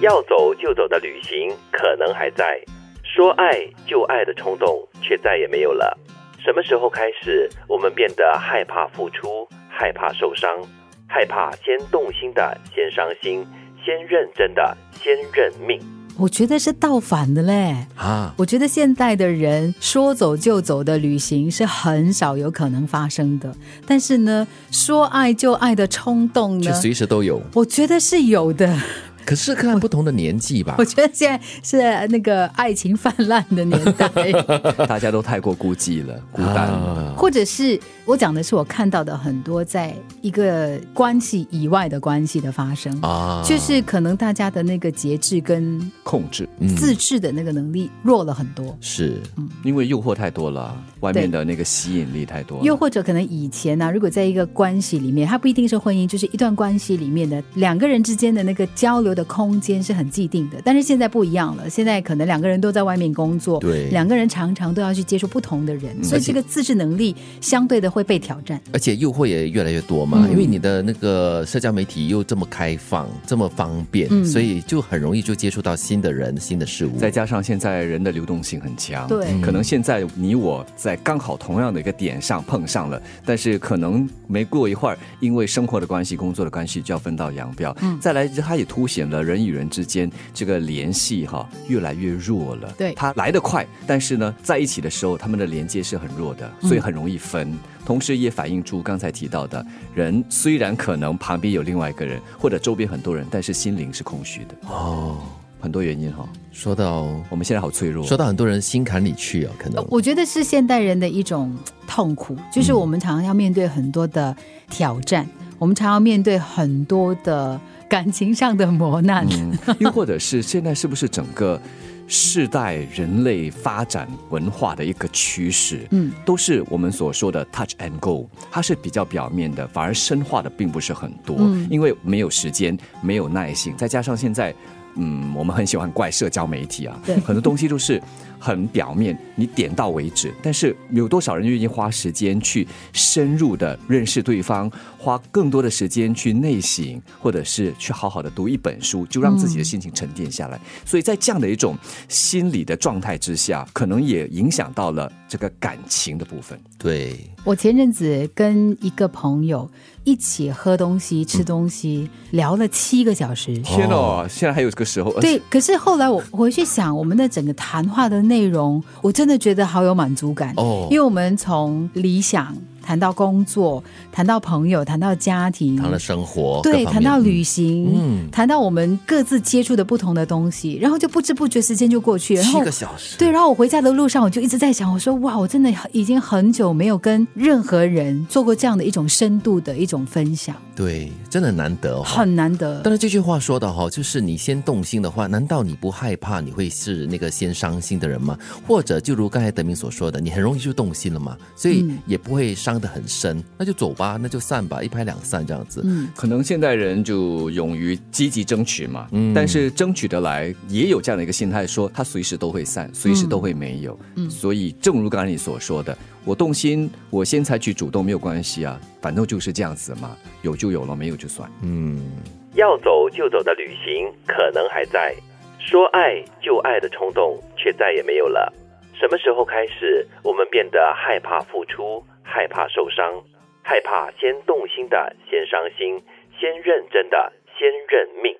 要走就走的旅行可能还在，说爱就爱的冲动却再也没有了。什么时候开始，我们变得害怕付出，害怕受伤，害怕先动心的先伤心，先认真的先认命？我觉得是倒反的嘞。啊，我觉得现代的人说走就走的旅行是很少有可能发生的，但是呢，说爱就爱的冲动就呢，随时都有。我觉得是有的。可是看不同的年纪吧。我，觉得现在是那个爱情泛滥的年代，大家都太过孤寂了，孤单。了。啊。或者是我讲的是我看到的很多在一个关系以外的关系的发生，啊。就是可能大家的那个节制跟控制，嗯。自制的那个能力弱了很多。是。因为诱惑太多了，外面的那个吸引力太多了。又或者可能以前呢、如果在一个关系里面，它不一定是婚姻，就是一段关系里面的两个人之间的那个交流的空间是很既定的。但是现在不一样了，现在可能两个人都在外面工作，对两个人常常都要去接触不同的人，所以这个自制能力相对的会被挑战。而且诱惑也越来越多嘛，嗯因为你的那个社交媒体又这么开放、这么方便，嗯所以就很容易就接触到新的人、新的事物。再加上现在人的流动性很强，对可能现在你我在刚好同样的一个点上碰上了，但是可能没过一会儿，因为生活的关系、工作的关系就要分道扬镳。嗯，再来，它也凸显了人与人之间这个联系哈越来越弱了。对它来得快，但是呢，在一起的时候，他们的连接是很弱的，所以很容易分。同时也反映出刚才提到的人，虽然可能旁边有另外一个人，或者周边很多人，但是心灵是空虚的。哦，很多原因哈，说到我们现在好脆弱。说到很多人心坎里去啊，可能我觉得是现代人的一种痛苦，就是我们常常要面对很多的挑战，我们常常面对很多的感情上的磨难。嗯，又或者是现在是不是整个世代人类发展文化的一个趋势？嗯，都是我们所说的 touch and go，它是比较表面的，反而深化的并不是很多，嗯因为没有时间，没有耐性，再加上现在。嗯，我们很喜欢怪社交媒体啊对，很多东西都是很表面，你点到为止。但是有多少人愿意花时间去深入的认识对方，花更多的时间去内省，或者是去好好的读一本书，就让自己的心情沉淀下来。所以在这样的一种心理的状态之下，可能也影响到了这个感情的部分。对我前阵子跟一个朋友一起喝东西、吃东西，聊了七个小时。天哦，现在还有这个时候，对，可是后来我回去想，我们的整个谈话的内容，我真的觉得好有满足感。哦。因为我们从理想谈到工作，谈到朋友，谈到家庭，谈了生活，对，谈到旅行，嗯谈到我们各自接触的不同的东西，然后就不知不觉时间就过去了。然七个小时，对，然后我回家的路上，我就一直在想，我说哇，我真的已经很久没有跟任何人做过这样的一种深度的一种分享，对，真的难得哦。很难得。但是，这句话说的哈，就是你先动心的话，难道你不害怕你会是那个先伤心的人吗？或者就如刚才德明所说的，你很容易就动心了嘛，所以嗯也不会伤得很深，那就走吧，那就散吧，一拍两散这样子。嗯，可能现代人就勇于积极争取嘛，嗯但是争取得来也有这样的一个心态，说他随时都会散，随时都会没有。嗯所以正如刚才你所说的，我动心，我先采取主动没有关系啊，反正就是这样子嘛，有就有了，没有就算。嗯，要走就走的旅行可能还在，说爱就爱的冲动却再也没有了。什么时候开始，我们变得害怕付出，害怕受伤，害怕先动心的先伤心，先认真的先认命？